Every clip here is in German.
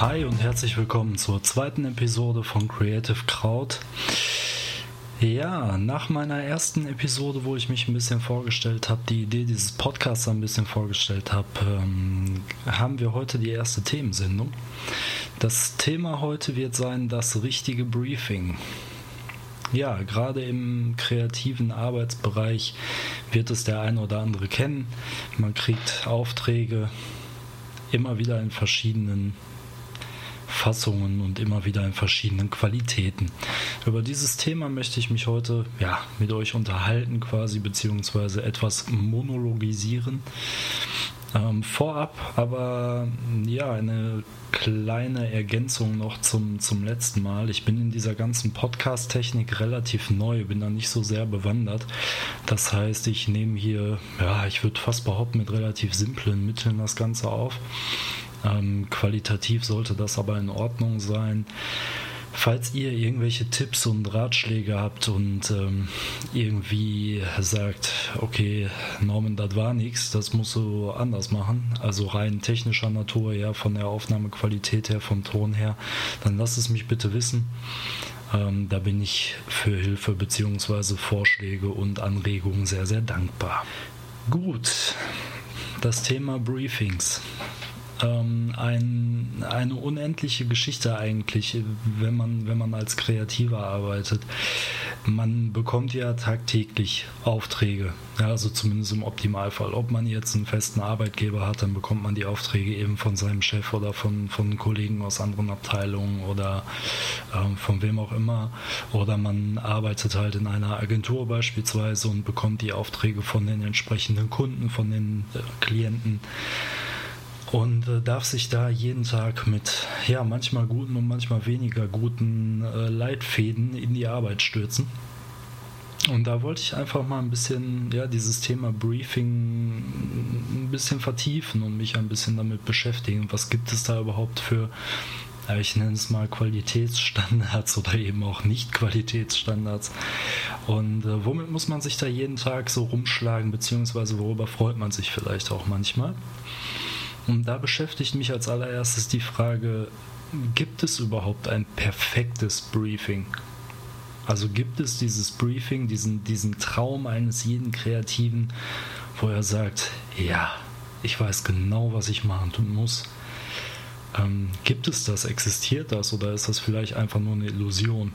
Hi und herzlich willkommen zur zweiten Episode von Creative Crowd. Ja, nach meiner ersten Episode, wo ich mich ein bisschen vorgestellt habe, die Idee dieses Podcasts ein bisschen vorgestellt habe, ähm, haben wir heute die erste Themensendung. Das Thema heute wird sein das richtige Briefing. Ja, gerade im kreativen Arbeitsbereich wird es der ein oder andere kennen. Man kriegt Aufträge immer wieder in verschiedenen Fassungen und immer wieder in verschiedenen Qualitäten. Über dieses Thema möchte ich mich heute ja, mit euch unterhalten, quasi, beziehungsweise etwas monologisieren. Ähm, vorab aber ja eine kleine Ergänzung noch zum, zum letzten Mal. Ich bin in dieser ganzen Podcast-Technik relativ neu, bin da nicht so sehr bewandert. Das heißt, ich nehme hier, ja, ich würde fast behaupten, mit relativ simplen Mitteln das Ganze auf. Ähm, qualitativ sollte das aber in Ordnung sein. Falls ihr irgendwelche Tipps und Ratschläge habt und ähm, irgendwie sagt, okay, Norman, das war nichts, das musst du anders machen, also rein technischer Natur, ja, von der Aufnahmequalität her, vom Ton her, dann lasst es mich bitte wissen. Ähm, da bin ich für Hilfe bzw. Vorschläge und Anregungen sehr, sehr dankbar. Gut, das Thema Briefings ähm, ein, eine unendliche Geschichte eigentlich, wenn man, wenn man als Kreativer arbeitet. Man bekommt ja tagtäglich Aufträge, ja, also zumindest im Optimalfall. Ob man jetzt einen festen Arbeitgeber hat, dann bekommt man die Aufträge eben von seinem Chef oder von, von Kollegen aus anderen Abteilungen oder ähm, von wem auch immer. Oder man arbeitet halt in einer Agentur beispielsweise und bekommt die Aufträge von den entsprechenden Kunden, von den äh, Klienten und äh, darf sich da jeden Tag mit ja manchmal guten und manchmal weniger guten äh, Leitfäden in die Arbeit stürzen. Und da wollte ich einfach mal ein bisschen ja dieses Thema Briefing ein bisschen vertiefen und mich ein bisschen damit beschäftigen. Was gibt es da überhaupt für ich nenne es mal Qualitätsstandards oder eben auch Nicht-Qualitätsstandards. Und äh, womit muss man sich da jeden Tag so rumschlagen, beziehungsweise worüber freut man sich vielleicht auch manchmal? Und da beschäftigt mich als allererstes die Frage, gibt es überhaupt ein perfektes Briefing? Also gibt es dieses Briefing, diesen, diesen Traum eines jeden Kreativen, wo er sagt, ja, ich weiß genau, was ich machen muss. Ähm, gibt es das? Existiert das? Oder ist das vielleicht einfach nur eine Illusion?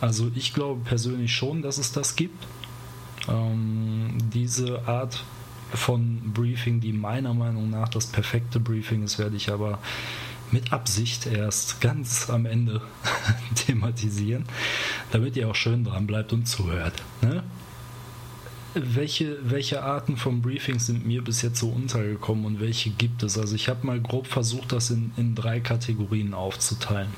Also ich glaube persönlich schon, dass es das gibt. Ähm, diese Art von Briefing, die meiner Meinung nach das perfekte Briefing ist, werde ich aber mit Absicht erst ganz am Ende thematisieren, damit ihr auch schön dran bleibt und zuhört. Ne? Welche, welche Arten von Briefings sind mir bis jetzt so untergekommen und welche gibt es? Also ich habe mal grob versucht, das in, in drei Kategorien aufzuteilen.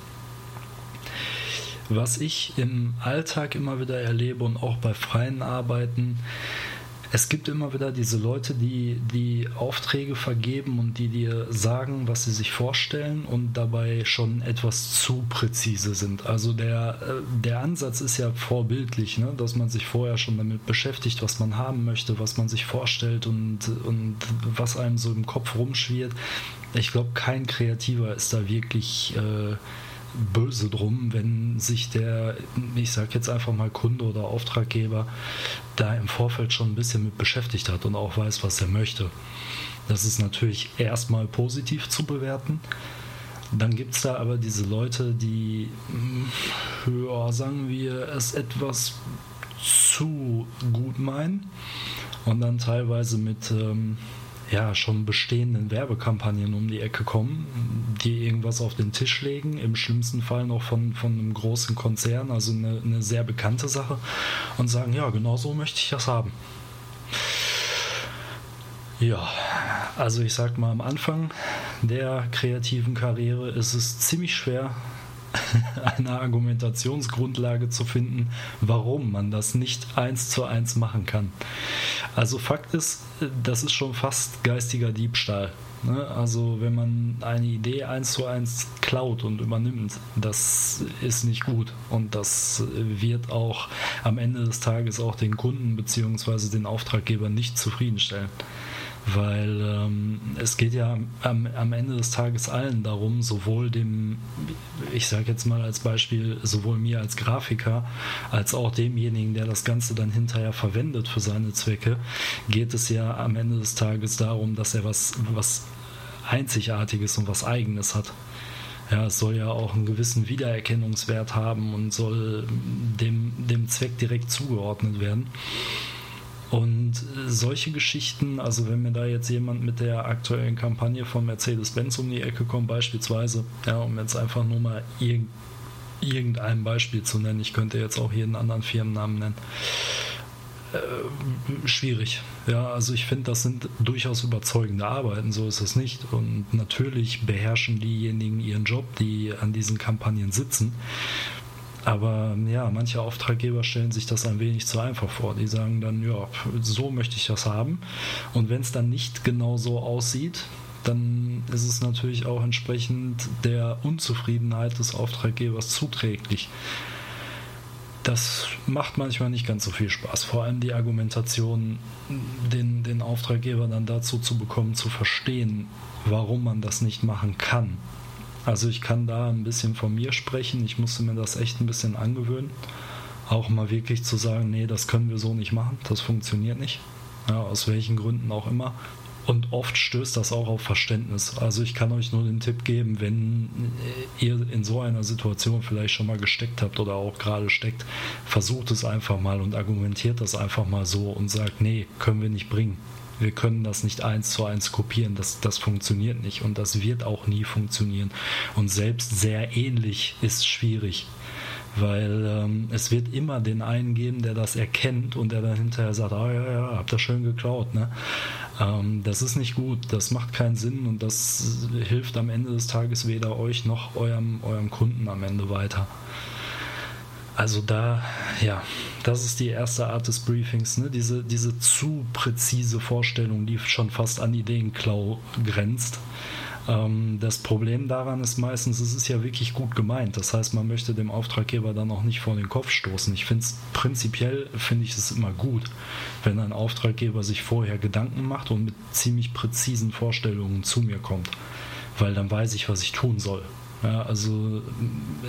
Was ich im Alltag immer wieder erlebe und auch bei freien Arbeiten, es gibt immer wieder diese Leute, die die Aufträge vergeben und die dir sagen, was sie sich vorstellen und dabei schon etwas zu präzise sind. Also der, äh, der Ansatz ist ja vorbildlich, ne? dass man sich vorher schon damit beschäftigt, was man haben möchte, was man sich vorstellt und, und was einem so im Kopf rumschwirrt. Ich glaube, kein Kreativer ist da wirklich... Äh, böse drum, wenn sich der, ich sag jetzt einfach mal Kunde oder Auftraggeber, da im Vorfeld schon ein bisschen mit beschäftigt hat und auch weiß, was er möchte. Das ist natürlich erstmal positiv zu bewerten. Dann gibt es da aber diese Leute, die, ja, sagen wir, es etwas zu gut meinen und dann teilweise mit ähm, ja, schon bestehenden Werbekampagnen um die Ecke kommen, die irgendwas auf den Tisch legen, im schlimmsten Fall noch von, von einem großen Konzern, also eine, eine sehr bekannte Sache, und sagen, ja, genau so möchte ich das haben. Ja, also ich sag mal, am Anfang der kreativen Karriere ist es ziemlich schwer, eine Argumentationsgrundlage zu finden, warum man das nicht eins zu eins machen kann. Also Fakt ist, das ist schon fast geistiger Diebstahl. Ne? Also wenn man eine Idee eins zu eins klaut und übernimmt, das ist nicht gut und das wird auch am Ende des Tages auch den Kunden bzw. den Auftraggeber nicht zufriedenstellen. Weil ähm, es geht ja am, am, Ende des Tages allen darum, sowohl dem, ich sage jetzt mal als Beispiel, sowohl mir als Grafiker, als auch demjenigen, der das Ganze dann hinterher verwendet für seine Zwecke, geht es ja am Ende des Tages darum, dass er was, was Einzigartiges und was Eigenes hat. Ja, es soll ja auch einen gewissen Wiedererkennungswert haben und soll dem, dem Zweck direkt zugeordnet werden. Und solche Geschichten, also wenn mir da jetzt jemand mit der aktuellen Kampagne von Mercedes-Benz um die Ecke kommt, beispielsweise, ja, um jetzt einfach nur mal irg irgendein Beispiel zu nennen, ich könnte jetzt auch jeden anderen Firmennamen nennen, äh, schwierig. Ja, also ich finde, das sind durchaus überzeugende Arbeiten, so ist es nicht. Und natürlich beherrschen diejenigen ihren Job, die an diesen Kampagnen sitzen. Aber ja, manche Auftraggeber stellen sich das ein wenig zu einfach vor. Die sagen dann, ja, so möchte ich das haben. Und wenn es dann nicht genau so aussieht, dann ist es natürlich auch entsprechend der Unzufriedenheit des Auftraggebers zuträglich. Das macht manchmal nicht ganz so viel Spaß. Vor allem die Argumentation, den, den Auftraggeber dann dazu zu bekommen, zu verstehen, warum man das nicht machen kann. Also ich kann da ein bisschen von mir sprechen. Ich musste mir das echt ein bisschen angewöhnen. Auch mal wirklich zu sagen, nee, das können wir so nicht machen, das funktioniert nicht. Ja, aus welchen Gründen auch immer. Und oft stößt das auch auf Verständnis. Also ich kann euch nur den Tipp geben, wenn ihr in so einer Situation vielleicht schon mal gesteckt habt oder auch gerade steckt, versucht es einfach mal und argumentiert das einfach mal so und sagt, nee, können wir nicht bringen wir können das nicht eins zu eins kopieren, das, das funktioniert nicht und das wird auch nie funktionieren. Und selbst sehr ähnlich ist schwierig, weil ähm, es wird immer den einen geben, der das erkennt und der dann hinterher sagt, ah ja, ja, habt das schön geklaut. Ne? Ähm, das ist nicht gut, das macht keinen Sinn und das hilft am Ende des Tages weder euch noch eurem, eurem Kunden am Ende weiter. Also da, ja, das ist die erste Art des Briefings, ne? diese, diese zu präzise Vorstellung, die schon fast an Ideenklau grenzt. Ähm, das Problem daran ist meistens, es ist ja wirklich gut gemeint. Das heißt, man möchte dem Auftraggeber dann auch nicht vor den Kopf stoßen. Ich finde es prinzipiell, finde ich es immer gut, wenn ein Auftraggeber sich vorher Gedanken macht und mit ziemlich präzisen Vorstellungen zu mir kommt. Weil dann weiß ich, was ich tun soll. Ja, also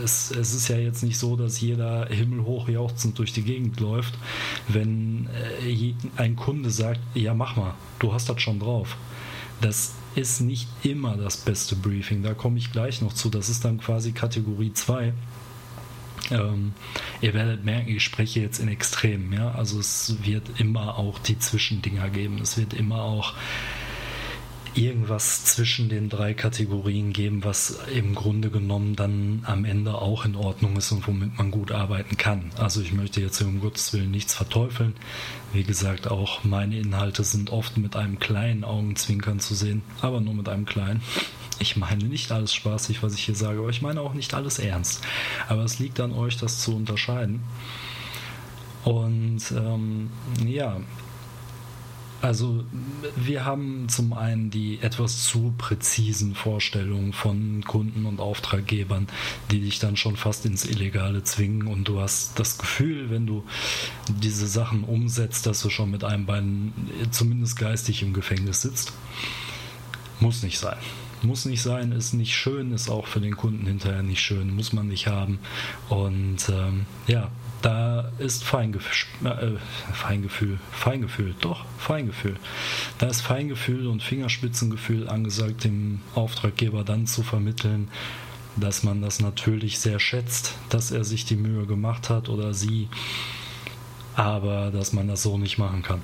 es, es ist ja jetzt nicht so, dass jeder himmelhoch jauchzend durch die Gegend läuft, wenn äh, ein Kunde sagt, ja mach mal, du hast das schon drauf. Das ist nicht immer das beste Briefing, da komme ich gleich noch zu. Das ist dann quasi Kategorie 2. Ähm, ihr werdet merken, ich spreche jetzt in Extremen, ja. Also es wird immer auch die Zwischendinger geben. Es wird immer auch irgendwas zwischen den drei Kategorien geben, was im Grunde genommen dann am Ende auch in Ordnung ist und womit man gut arbeiten kann. Also ich möchte jetzt um Gottes Willen nichts verteufeln. Wie gesagt, auch meine Inhalte sind oft mit einem kleinen Augenzwinkern zu sehen, aber nur mit einem kleinen. Ich meine nicht alles spaßig, was ich hier sage, aber ich meine auch nicht alles ernst. Aber es liegt an euch, das zu unterscheiden. Und ähm, ja, also wir haben zum einen die etwas zu präzisen Vorstellungen von Kunden und Auftraggebern, die dich dann schon fast ins Illegale zwingen und du hast das Gefühl, wenn du diese Sachen umsetzt, dass du schon mit einem Bein zumindest geistig im Gefängnis sitzt. Muss nicht sein. Muss nicht sein, ist nicht schön, ist auch für den Kunden hinterher nicht schön, muss man nicht haben. Und ähm, ja, da ist Feingefühl, äh, Feingefühl, Feingefühl, doch, Feingefühl. Da ist Feingefühl und Fingerspitzengefühl angesagt, dem Auftraggeber dann zu vermitteln, dass man das natürlich sehr schätzt, dass er sich die Mühe gemacht hat oder sie, aber dass man das so nicht machen kann.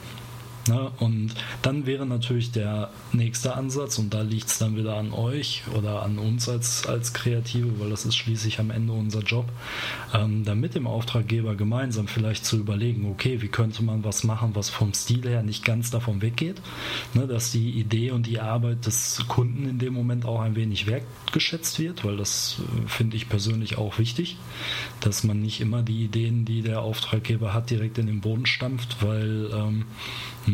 Ne? Und dann wäre natürlich der nächste Ansatz, und da liegt es dann wieder an euch oder an uns als, als Kreative, weil das ist schließlich am Ende unser Job, ähm, dann mit dem Auftraggeber gemeinsam vielleicht zu überlegen, okay, wie könnte man was machen, was vom Stil her nicht ganz davon weggeht, ne? dass die Idee und die Arbeit des Kunden in dem Moment auch ein wenig wertgeschätzt wird, weil das äh, finde ich persönlich auch wichtig, dass man nicht immer die Ideen, die der Auftraggeber hat, direkt in den Boden stampft, weil ähm,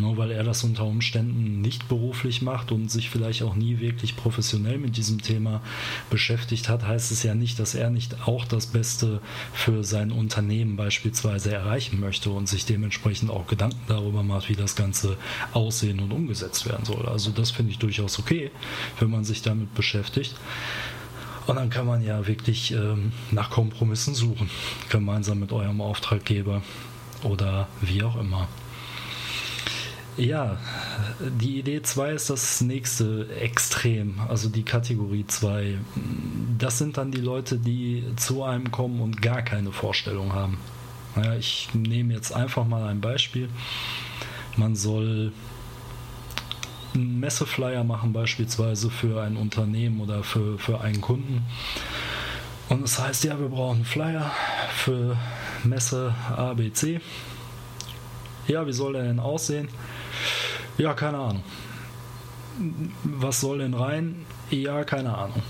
Nur weil er das unter Umständen nicht beruflich macht und sich vielleicht auch nie wirklich professionell mit diesem Thema beschäftigt hat, heißt es ja nicht, dass er nicht auch das Beste für sein Unternehmen beispielsweise erreichen möchte und sich dementsprechend auch Gedanken darüber macht, wie das Ganze aussehen und umgesetzt werden soll. Also das finde ich durchaus okay, wenn man sich damit beschäftigt. Und dann kann man ja wirklich ähm, nach Kompromissen suchen, gemeinsam mit eurem Auftraggeber oder wie auch immer. Ja, die Idee 2 ist das nächste Extrem, also die Kategorie 2. Das sind dann die Leute, die zu einem kommen und gar keine Vorstellung haben. Naja, ich nehme jetzt einfach mal ein Beispiel. Man soll einen Messeflyer machen, beispielsweise für ein Unternehmen oder für, für einen Kunden. Und das heißt, ja, wir brauchen einen Flyer für Messe ABC. Ja, wie soll der denn aussehen? Ja, keine Ahnung. Was soll denn rein? Ja, keine Ahnung.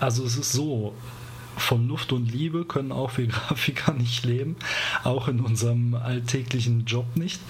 Also es ist so, von Luft und Liebe können auch wir Grafiker nicht leben, auch in unserem alltäglichen Job nicht.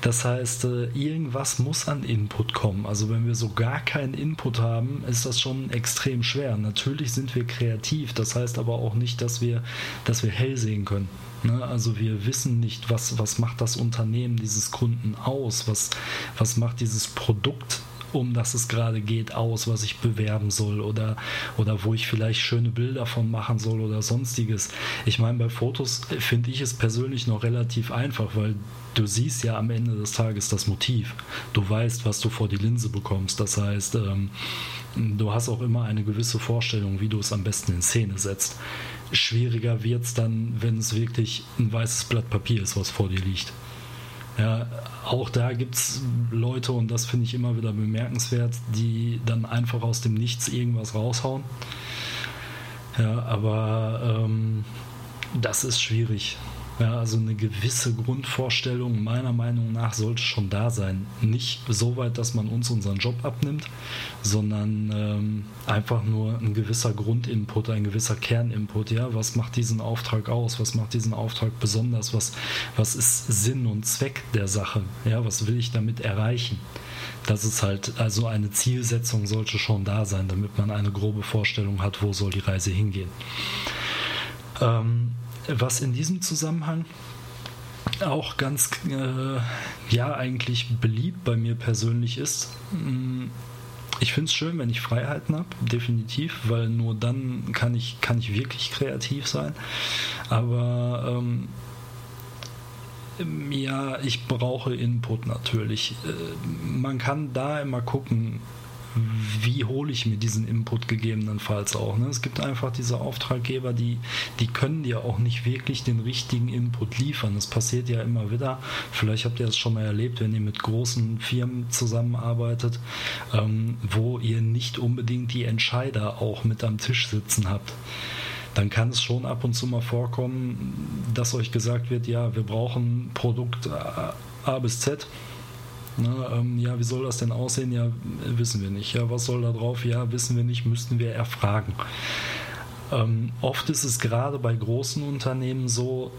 Das heißt, äh, irgendwas muss an Input kommen. Also wenn wir so gar keinen Input haben, ist das schon extrem schwer. Natürlich sind wir kreativ, das heißt aber auch nicht, dass wir, dass wir hell sehen können. Ne? Also wir wissen nicht, was, was macht das Unternehmen dieses Kunden aus, was, was macht dieses Produkt um das es gerade geht, aus, was ich bewerben soll oder, oder wo ich vielleicht schöne Bilder von machen soll oder sonstiges. Ich meine, bei Fotos finde ich es persönlich noch relativ einfach, weil du siehst ja am Ende des Tages das Motiv. Du weißt, was du vor die Linse bekommst. Das heißt, ähm, du hast auch immer eine gewisse Vorstellung, wie du es am besten in Szene setzt. Schwieriger wird es dann, wenn es wirklich ein weißes Blatt Papier ist, was vor dir liegt. Ja, auch da gibt es Leute, und das finde ich immer wieder bemerkenswert, die dann einfach aus dem Nichts irgendwas raushauen. Ja, aber ähm, das ist schwierig. Ja, also eine gewisse Grundvorstellung meiner Meinung nach sollte schon da sein. Nicht so weit, dass man uns unseren Job abnimmt, sondern ähm, einfach nur ein gewisser Grundinput, ein gewisser Kerninput. Ja, was macht diesen Auftrag aus? Was macht diesen Auftrag besonders? Was, was ist Sinn und Zweck der Sache? Ja, was will ich damit erreichen? Das ist halt, also eine Zielsetzung sollte schon da sein, damit man eine grobe Vorstellung hat, wo soll die Reise hingehen. Ähm, was in diesem Zusammenhang auch ganz, äh, ja, eigentlich beliebt bei mir persönlich ist. Mm, ich finde es schön, wenn ich Freiheiten habe, definitiv, weil nur dann kann ich, kann ich wirklich kreativ sein. Aber ähm, ja, ich brauche Input natürlich. Äh, man kann da immer gucken, wie hole ich mir diesen Input gegebenenfalls auch. Ne? Es gibt einfach diese Auftraggeber, die, die können dir auch nicht wirklich den richtigen Input liefern. Das passiert ja immer wieder. Vielleicht habt ihr das schon mal erlebt, wenn ihr mit großen Firmen zusammenarbeitet, ähm, wo ihr nicht unbedingt die Entscheider auch mit am Tisch sitzen habt dann kann es schon ab und zu mal vorkommen, dass euch gesagt wird, ja, wir brauchen Produkt A bis Z Ne, ähm, ja, wie soll das denn aussehen? Ja, wissen wir nicht. Ja, was soll da drauf? Ja, wissen wir nicht, müssten wir erfragen. Ähm, oft ist es gerade bei großen Unternehmen so,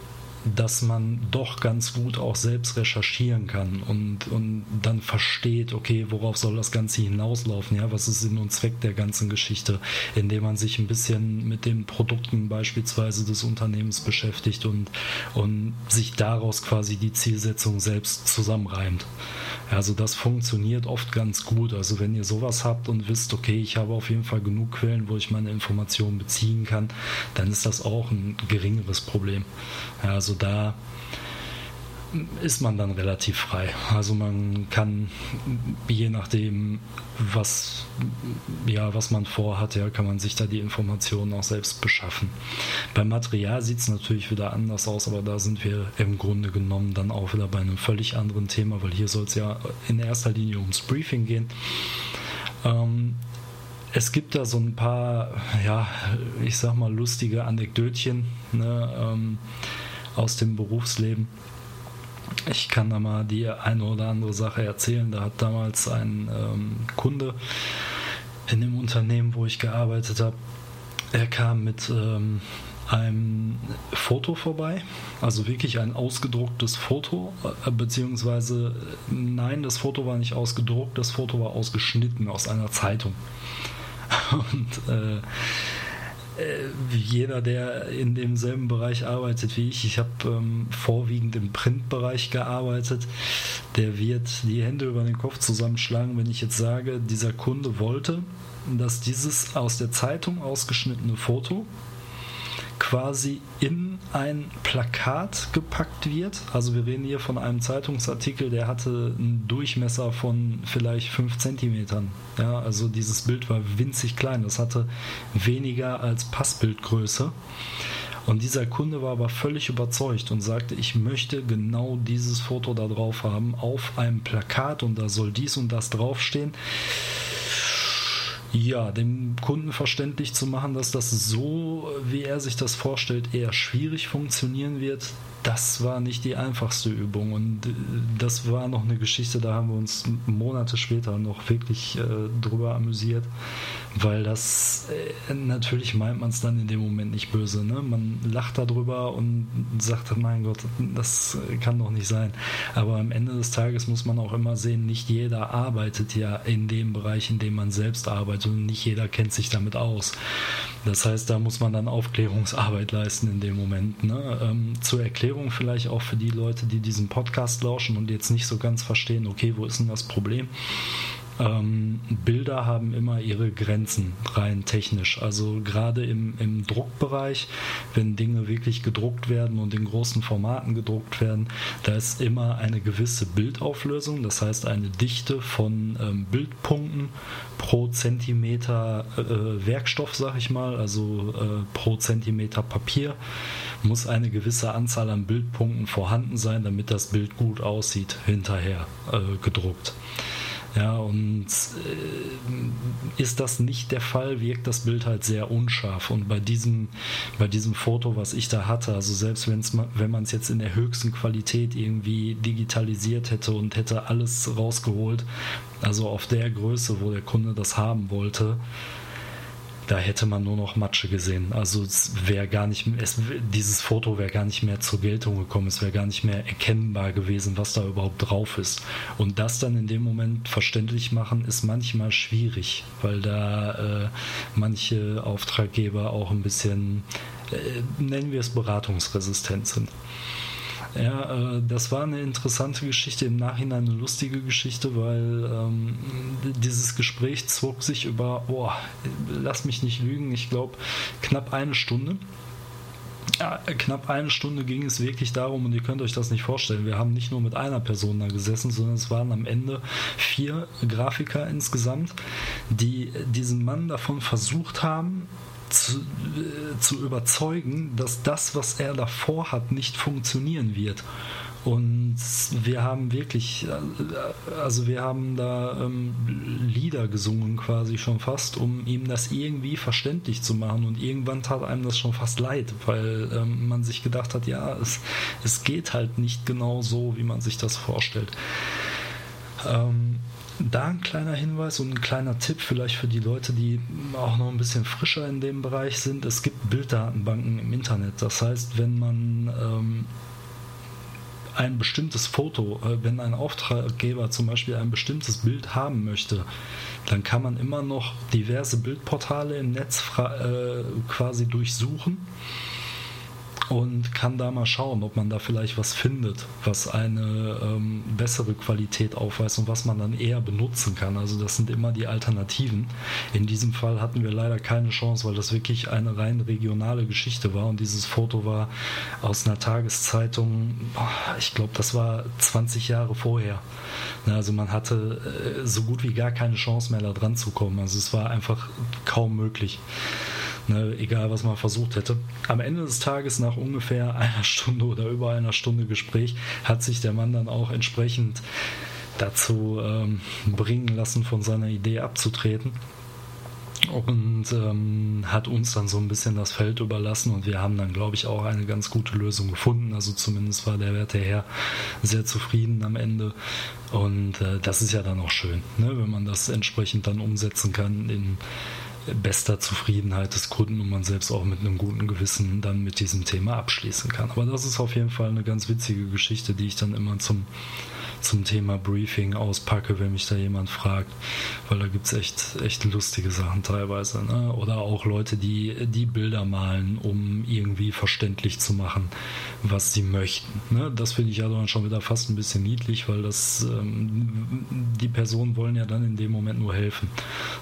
dass man doch ganz gut auch selbst recherchieren kann und, und dann versteht, okay, worauf soll das Ganze hinauslaufen, ja, was ist Sinn und Zweck der ganzen Geschichte, indem man sich ein bisschen mit den Produkten beispielsweise des Unternehmens beschäftigt und, und sich daraus quasi die Zielsetzung selbst zusammenreimt. Also das funktioniert oft ganz gut. Also wenn ihr sowas habt und wisst, okay, ich habe auf jeden Fall genug Quellen, wo ich meine Informationen beziehen kann, dann ist das auch ein geringeres Problem. Also da ist man dann relativ frei. Also man kann je nachdem, was, ja, was man vorhat, ja, kann man sich da die Informationen auch selbst beschaffen. Beim Material sieht es natürlich wieder anders aus, aber da sind wir im Grunde genommen dann auch wieder bei einem völlig anderen Thema, weil hier soll es ja in erster Linie ums Briefing gehen. Ähm, es gibt da so ein paar, ja, ich sag mal, lustige Anekdötchen ne, ähm, aus dem Berufsleben ich kann da mal die eine oder andere Sache erzählen. Da hat damals ein ähm, Kunde in dem Unternehmen, wo ich gearbeitet habe, er kam mit ähm, einem Foto vorbei, also wirklich ein ausgedrucktes Foto, äh, beziehungsweise nein, das Foto war nicht ausgedruckt, das Foto war ausgeschnitten aus einer Zeitung. Und äh, jeder, der in demselben Bereich arbeitet wie ich, ich habe ähm, vorwiegend im Printbereich gearbeitet, der wird die Hände über den Kopf zusammenschlagen, wenn ich jetzt sage, dieser Kunde wollte, dass dieses aus der Zeitung ausgeschnittene Foto quasi in ein Plakat gepackt wird. Also wir reden hier von einem Zeitungsartikel, der hatte einen Durchmesser von vielleicht 5 cm. Ja, also dieses Bild war winzig klein. Das hatte weniger als Passbildgröße. Und dieser Kunde war aber völlig überzeugt und sagte, ich möchte genau dieses Foto da drauf haben auf einem Plakat und da soll dies und das draufstehen. Ja, dem Kunden verständlich zu machen, dass das so, wie er sich das vorstellt, eher schwierig funktionieren wird, das war nicht die einfachste Übung. Und äh, das war noch eine Geschichte, da haben wir uns Monate später noch wirklich äh, drüber amüsiert, weil das äh, natürlich meint man es dann in dem Moment nicht böse. Ne? Man lacht darüber und sagt, mein Gott, das kann doch nicht sein. Aber am Ende des Tages muss man auch immer sehen, nicht jeder arbeitet ja in dem Bereich, in dem man selbst arbeitet und nicht jeder kennt sich damit aus. Das heißt, da muss man dann Aufklärungsarbeit leisten in dem Moment. Ne? Ähm, zur Erklärung vielleicht auch für die Leute, die diesen Podcast lauschen und jetzt nicht so ganz verstehen, okay, wo ist denn das Problem? Ähm, Bilder haben immer ihre Grenzen, rein technisch. Also gerade im, im Druckbereich, wenn Dinge wirklich gedruckt werden und in großen Formaten gedruckt werden, da ist immer eine gewisse Bildauflösung, das heißt eine Dichte von ähm, Bildpunkten pro Zentimeter äh, Werkstoff, sag ich mal, also äh, pro Zentimeter Papier muss eine gewisse Anzahl an Bildpunkten vorhanden sein, damit das Bild gut aussieht hinterher äh, gedruckt. Ja, und äh, ist das nicht der Fall, wirkt das Bild halt sehr unscharf. Und bei diesem, bei diesem Foto, was ich da hatte, also selbst wenn's, wenn man es jetzt in der höchsten Qualität irgendwie digitalisiert hätte und hätte alles rausgeholt, also auf der Größe, wo der Kunde das haben wollte, da hätte man nur noch Matsche gesehen. Also es wäre gar nicht, es, dieses Foto wäre gar nicht mehr zur Geltung gekommen. Es wäre gar nicht mehr erkennbar gewesen, was da überhaupt drauf ist. Und das dann in dem Moment verständlich machen, ist manchmal schwierig, weil da äh, manche Auftraggeber auch ein bisschen, äh, nennen wir es, beratungsresistent sind. Ja, äh, das war eine interessante Geschichte, im Nachhinein eine lustige Geschichte, weil ähm, dieses Gespräch zog sich über, oh, lass mich nicht lügen, ich glaube knapp eine Stunde. Ja, knapp eine Stunde ging es wirklich darum, und ihr könnt euch das nicht vorstellen. Wir haben nicht nur mit einer Person da gesessen, sondern es waren am Ende vier Grafiker insgesamt, die diesen Mann davon versucht haben, zu, äh, zu überzeugen, dass das, was er davor hat, nicht funktionieren wird. Und wir haben wirklich, äh, also wir haben da ähm, Lieder gesungen quasi schon fast, um ihm das irgendwie verständlich zu machen. Und irgendwann tat einem das schon fast leid, weil ähm, man sich gedacht hat, ja, es, es geht halt nicht genau so, wie man sich das vorstellt. Ähm, da ein kleiner Hinweis und ein kleiner Tipp vielleicht für die Leute, die auch noch ein bisschen frischer in dem Bereich sind. Es gibt Bilddatenbanken im Internet. Das heißt, wenn man ähm, ein bestimmtes Foto, äh, wenn ein Auftraggeber zum Beispiel ein bestimmtes Bild haben möchte, dann kann man immer noch diverse Bildportale im Netz äh, quasi durchsuchen und kann da mal schauen, ob man da vielleicht was findet, was eine ähm, bessere Qualität aufweist und was man dann eher benutzen kann. Also das sind immer die Alternativen. In diesem Fall hatten wir leider keine Chance, weil das wirklich eine rein regionale Geschichte war und dieses Foto war aus einer Tageszeitung, ich glaube, das war 20 Jahre vorher. Also man hatte äh, so gut wie gar keine Chance mehr da dran zu kommen. Also es war einfach kaum möglich. Ne, egal, was man versucht hätte. Am Ende des Tages, nach ungefähr einer Stunde oder über einer Stunde Gespräch, hat sich der Mann dann auch entsprechend dazu ähm, bringen lassen, von seiner Idee abzutreten und ähm, hat uns dann so ein bisschen das Feld überlassen und wir haben dann, glaube ich, auch eine ganz gute Lösung gefunden. Also zumindest war der werte Herr sehr zufrieden am Ende und äh, das ist ja dann auch schön, ne? wenn man das entsprechend dann umsetzen kann in bester Zufriedenheit des Kunden und man selbst auch mit einem guten Gewissen dann mit diesem Thema abschließen kann. Aber das ist auf jeden Fall eine ganz witzige Geschichte, die ich dann immer zum zum Thema Briefing auspacke, wenn mich da jemand fragt, weil da gibt es echt, echt lustige Sachen teilweise. Ne? Oder auch Leute, die, die Bilder malen, um irgendwie verständlich zu machen, was sie möchten. Ne? Das finde ich ja dann schon wieder fast ein bisschen niedlich, weil das ähm, die Personen wollen ja dann in dem Moment nur helfen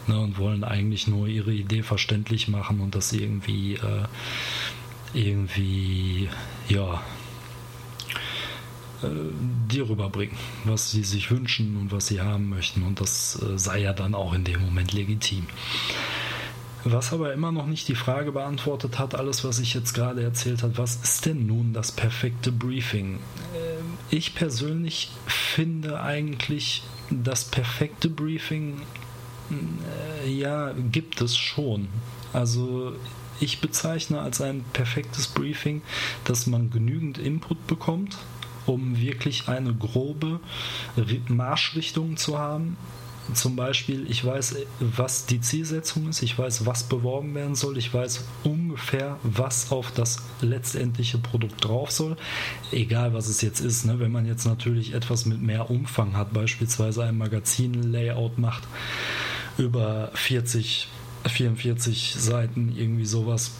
ne? und wollen eigentlich nur ihre Idee verständlich machen und das irgendwie äh, irgendwie ja äh, dir rüberbringen, was sie sich wünschen und was sie haben möchten. Und das äh, sei ja dann auch in dem Moment legitim. Was aber immer noch nicht die Frage beantwortet hat, alles, was ich jetzt gerade erzählt habe, was ist denn nun das perfekte Briefing? Ähm, ich persönlich finde eigentlich das perfekte Briefing, äh, ja, gibt es schon. Also ich bezeichne als ein perfektes Briefing, dass man genügend Input bekommt, um wirklich eine grobe Marschrichtung zu haben. Zum Beispiel, ich weiß, was die Zielsetzung ist, ich weiß, was beworben werden soll, ich weiß ungefähr, was auf das letztendliche Produkt drauf soll, egal was es jetzt ist. Ne? Wenn man jetzt natürlich etwas mit mehr Umfang hat, beispielsweise ein Magazin-Layout macht, über 40, 44 Seiten, irgendwie sowas,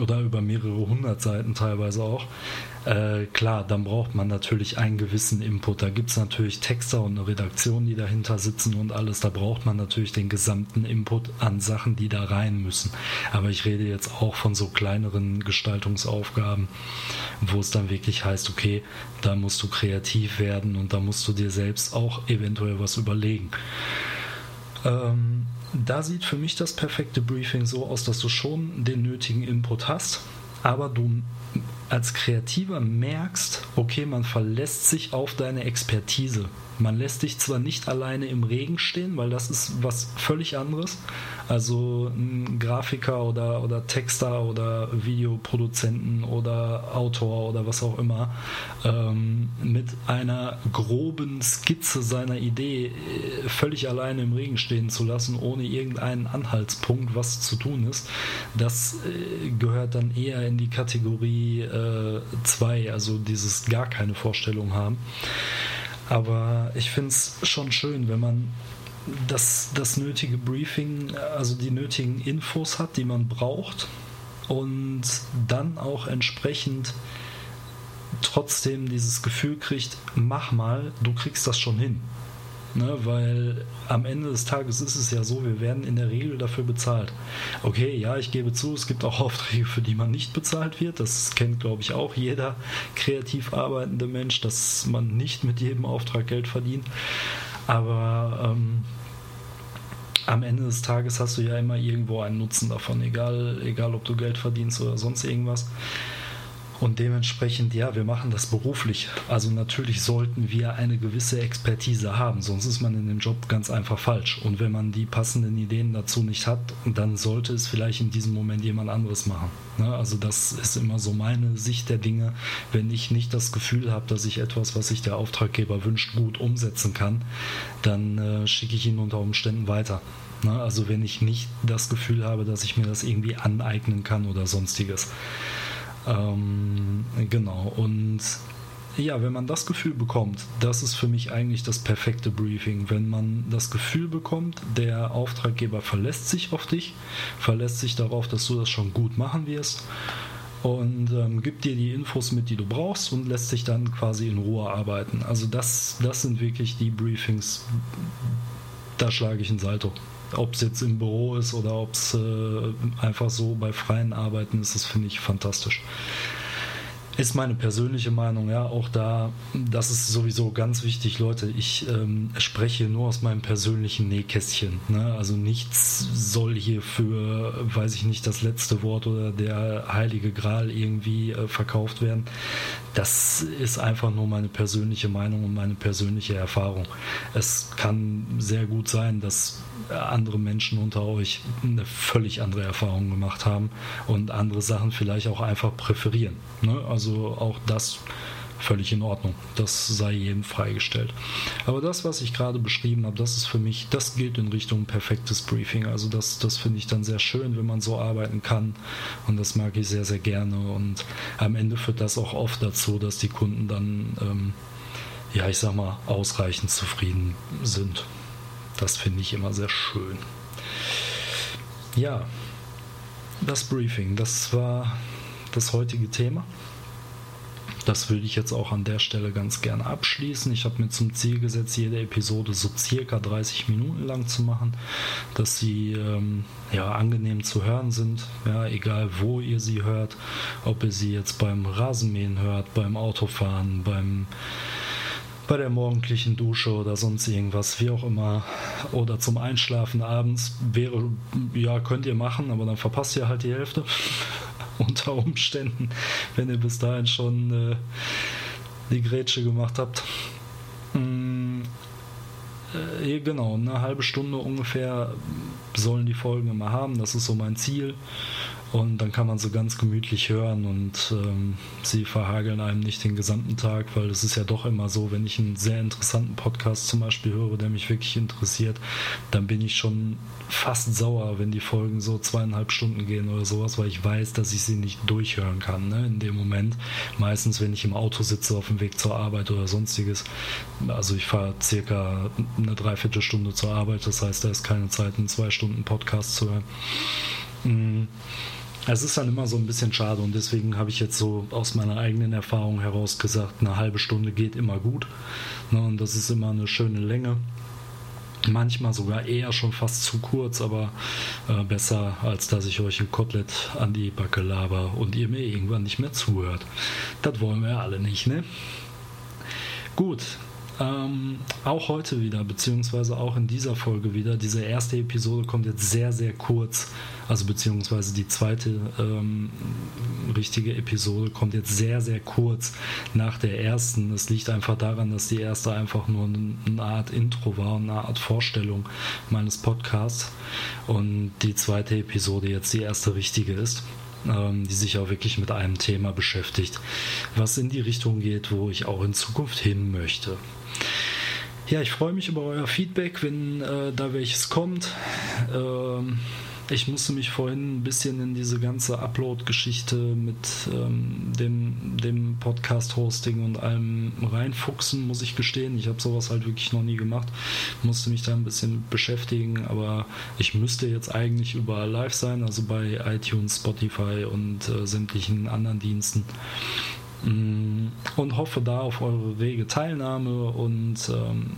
oder über mehrere hundert Seiten teilweise auch, äh, klar, dann braucht man natürlich einen gewissen Input. Da gibt es natürlich Texter und eine Redaktion, die dahinter sitzen und alles. Da braucht man natürlich den gesamten Input an Sachen, die da rein müssen. Aber ich rede jetzt auch von so kleineren Gestaltungsaufgaben, wo es dann wirklich heißt, okay, da musst du kreativ werden und da musst du dir selbst auch eventuell was überlegen. Ähm, da sieht für mich das perfekte Briefing so aus, dass du schon den nötigen Input hast, aber du als Kreativer merkst, okay, man verlässt sich auf deine Expertise. Man lässt dich zwar nicht alleine im Regen stehen, weil das ist was völlig anderes. Also ein Grafiker oder, oder Texter oder Videoproduzenten oder Autor oder was auch immer ähm, mit einer groben Skizze seiner Idee äh, völlig alleine im Regen stehen zu lassen, ohne irgendeinen Anhaltspunkt, was zu tun ist, das äh, gehört dann eher in die Kategorie 2, äh, also dieses gar keine Vorstellung haben. Aber ich finde es schon schön, wenn man das, das nötige Briefing, also die nötigen Infos hat, die man braucht und dann auch entsprechend trotzdem dieses Gefühl kriegt, mach mal, du kriegst das schon hin. Ne, weil am Ende des Tages ist es ja so, wir werden in der Regel dafür bezahlt. Okay, ja, ich gebe zu, es gibt auch Aufträge, für die man nicht bezahlt wird. Das kennt, glaube ich, auch jeder kreativ arbeitende Mensch, dass man nicht mit jedem Auftrag Geld verdient. Aber ähm, am Ende des Tages hast du ja immer irgendwo einen Nutzen davon, egal, egal ob du Geld verdienst oder sonst irgendwas. Und dementsprechend, ja, wir machen das beruflich. Also natürlich sollten wir eine gewisse Expertise haben, sonst ist man in dem Job ganz einfach falsch. Und wenn man die passenden Ideen dazu nicht hat, dann sollte es vielleicht in diesem Moment jemand anderes machen. Ne? Also das ist immer so meine Sicht der Dinge. Wenn ich nicht das Gefühl habe, dass ich etwas, was sich der Auftraggeber wünscht, gut umsetzen kann, dann äh, schicke ich ihn unter Umständen weiter. Ne? Also wenn ich nicht das Gefühl habe, dass ich mir das irgendwie aneignen kann oder sonstiges. Ähm, genau, und ja, wenn man das Gefühl bekommt, das ist für mich eigentlich das perfekte Briefing. Wenn man das Gefühl bekommt, der Auftraggeber verlässt sich auf dich, verlässt sich darauf, dass du das schon gut machen wirst und ähm, gibt dir die Infos mit, die du brauchst und lässt sich dann quasi in Ruhe arbeiten. Also das, das sind wirklich die Briefings, da schlage ich ein Salto ob es jetzt im Büro ist oder ob es äh, einfach so bei freien Arbeiten ist, das finde ich fantastisch. Ist meine persönliche Meinung, ja, auch da, das ist sowieso ganz wichtig, Leute. Ich ähm, spreche nur aus meinem persönlichen Nähkästchen. Ne? Also nichts soll hier für, weiß ich nicht, das letzte Wort oder der heilige Gral irgendwie äh, verkauft werden. Das ist einfach nur meine persönliche Meinung und meine persönliche Erfahrung. Es kann sehr gut sein, dass andere Menschen unter euch eine völlig andere Erfahrung gemacht haben und andere Sachen vielleicht auch einfach präferieren. Ne? Also auch das völlig in Ordnung. Das sei jedem freigestellt. Aber das, was ich gerade beschrieben habe, das ist für mich, das gilt in Richtung perfektes Briefing. Also das, das finde ich dann sehr schön, wenn man so arbeiten kann. Und das mag ich sehr, sehr gerne. Und am Ende führt das auch oft dazu, dass die Kunden dann, ähm, ja, ich sag mal, ausreichend zufrieden sind. Das finde ich immer sehr schön. Ja, das Briefing, das war das heutige Thema. Das würde ich jetzt auch an der Stelle ganz gerne abschließen. Ich habe mir zum Ziel gesetzt, jede Episode so circa 30 Minuten lang zu machen, dass sie ähm, ja, angenehm zu hören sind. Ja, egal wo ihr sie hört, ob ihr sie jetzt beim Rasenmähen hört, beim Autofahren, beim bei der morgendlichen Dusche oder sonst irgendwas, wie auch immer, oder zum Einschlafen abends wäre, ja, könnt ihr machen, aber dann verpasst ihr halt die Hälfte unter Umständen, wenn ihr bis dahin schon äh, die Grätsche gemacht habt. Mm, äh, genau, eine halbe Stunde ungefähr sollen die Folgen immer haben, das ist so mein Ziel. Und dann kann man so ganz gemütlich hören und ähm, sie verhageln einem nicht den gesamten Tag, weil es ist ja doch immer so, wenn ich einen sehr interessanten Podcast zum Beispiel höre, der mich wirklich interessiert, dann bin ich schon fast sauer, wenn die Folgen so zweieinhalb Stunden gehen oder sowas, weil ich weiß, dass ich sie nicht durchhören kann ne, in dem Moment. Meistens, wenn ich im Auto sitze auf dem Weg zur Arbeit oder sonstiges. Also ich fahre circa eine Dreiviertelstunde zur Arbeit, das heißt, da ist keine Zeit, einen zwei Stunden Podcast zu hören. Mhm es ist dann immer so ein bisschen schade und deswegen habe ich jetzt so aus meiner eigenen Erfahrung heraus gesagt, eine halbe Stunde geht immer gut. Ne, und das ist immer eine schöne Länge. Manchmal sogar eher schon fast zu kurz, aber äh, besser, als dass ich euch ein Kotelett an die Backe laber und ihr mir irgendwann nicht mehr zuhört. Das wollen wir alle nicht, ne? Gut, ähm, auch heute wieder, beziehungsweise auch in dieser Folge wieder. Diese erste Episode kommt jetzt sehr, sehr kurz. Also beziehungsweise die zweite ähm, richtige Episode kommt jetzt sehr, sehr kurz nach der ersten. Es liegt einfach daran, dass die erste einfach nur eine Art Intro war, eine Art Vorstellung meines Podcasts. Und die zweite Episode jetzt die erste richtige ist ähm, die sich auch wirklich mit einem Thema beschäftigt, was in die Richtung geht, wo ich auch in Zukunft hin möchte. Ja, ich freue mich über euer Feedback, wenn äh, da welches kommt. Ähm, ich musste mich vorhin ein bisschen in diese ganze Upload-Geschichte mit ähm, dem, dem Podcast-Hosting und allem reinfuchsen, muss ich gestehen. Ich habe sowas halt wirklich noch nie gemacht. Musste mich da ein bisschen beschäftigen, aber ich müsste jetzt eigentlich überall live sein, also bei iTunes, Spotify und äh, sämtlichen anderen Diensten. Mm, und hoffe da auf eure rege Teilnahme und ähm,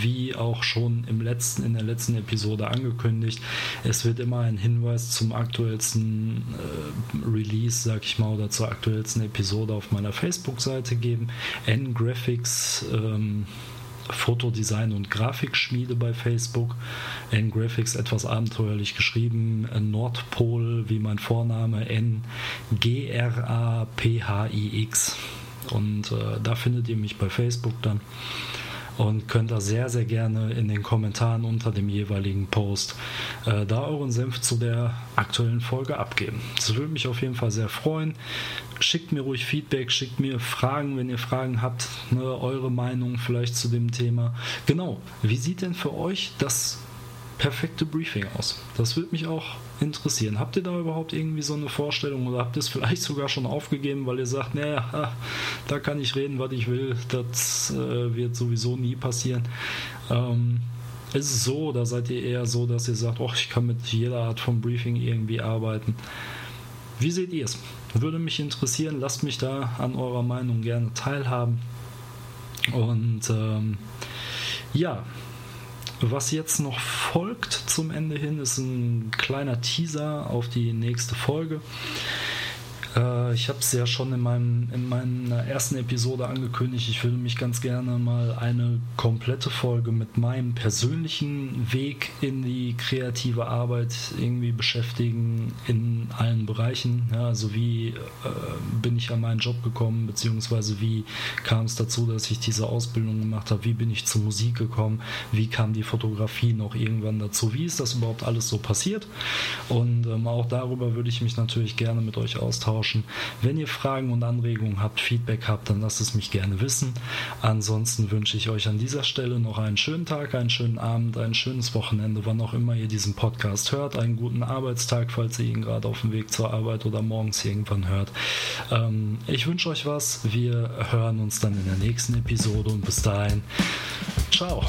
wie auch schon im letzten, in der letzten Episode angekündigt, es wird immer ein Hinweis zum aktuellsten äh, Release, sag ich mal, oder zur aktuellsten Episode auf meiner Facebook-Seite geben. N-Graphics ähm, Fotodesign und Grafikschmiede bei Facebook. N-Graphics etwas abenteuerlich geschrieben. Nordpol wie mein Vorname N-G-R-A-P-H-I-X. Und äh, da findet ihr mich bei Facebook dann und könnt da sehr, sehr gerne in den Kommentaren unter dem jeweiligen Post äh, da euren Senf zu der aktuellen Folge abgeben. Das würde mich auf jeden Fall sehr freuen. Schickt mir ruhig Feedback, schickt mir Fragen, wenn ihr Fragen habt, ne, eure Meinung vielleicht zu dem Thema. Genau, wie sieht denn für euch das perfekte Briefing aus? Das würde mich auch interessieren. Habt ihr da überhaupt irgendwie so eine Vorstellung oder habt ihr es vielleicht sogar schon aufgegeben, weil ihr sagt, naja, da kann ich reden, was ich will, das äh, wird sowieso nie passieren. Ähm, ist es so oder seid ihr eher so, dass ihr sagt, oh, ich kann mit jeder Art von Briefing irgendwie arbeiten? Wie seht ihr es? Würde mich interessieren, lasst mich da an eurer Meinung gerne teilhaben. Und ähm, ja, was jetzt noch folgt zum Ende hin, ist ein kleiner Teaser auf die nächste Folge. Äh, ich habe es ja schon in, meinem, in meiner ersten Episode angekündigt. Ich würde mich ganz gerne mal eine komplette Folge mit meinem persönlichen Weg in die kreative Arbeit irgendwie beschäftigen in allen Bereichen. Ja, also wie äh, bin ich an meinen Job gekommen, beziehungsweise wie kam es dazu, dass ich diese Ausbildung gemacht habe, wie bin ich zur Musik gekommen, wie kam die Fotografie noch irgendwann dazu, wie ist das überhaupt alles so passiert. Und ähm, auch darüber würde ich mich natürlich gerne mit euch austauschen austauschen. Wenn ihr Fragen und Anregungen habt, Feedback habt, dann lasst es mich gerne wissen. Ansonsten wünsche ich euch an dieser Stelle noch einen schönen Tag, einen schönen Abend, ein schönes Wochenende, wann auch immer ihr diesen Podcast hört, einen guten Arbeitstag, falls ihr ihn gerade auf dem Weg zur Arbeit oder morgens irgendwann hört. Ähm, ich wünsche euch was. Wir hören uns dann in der nächsten Episode und bis dahin. Ciao.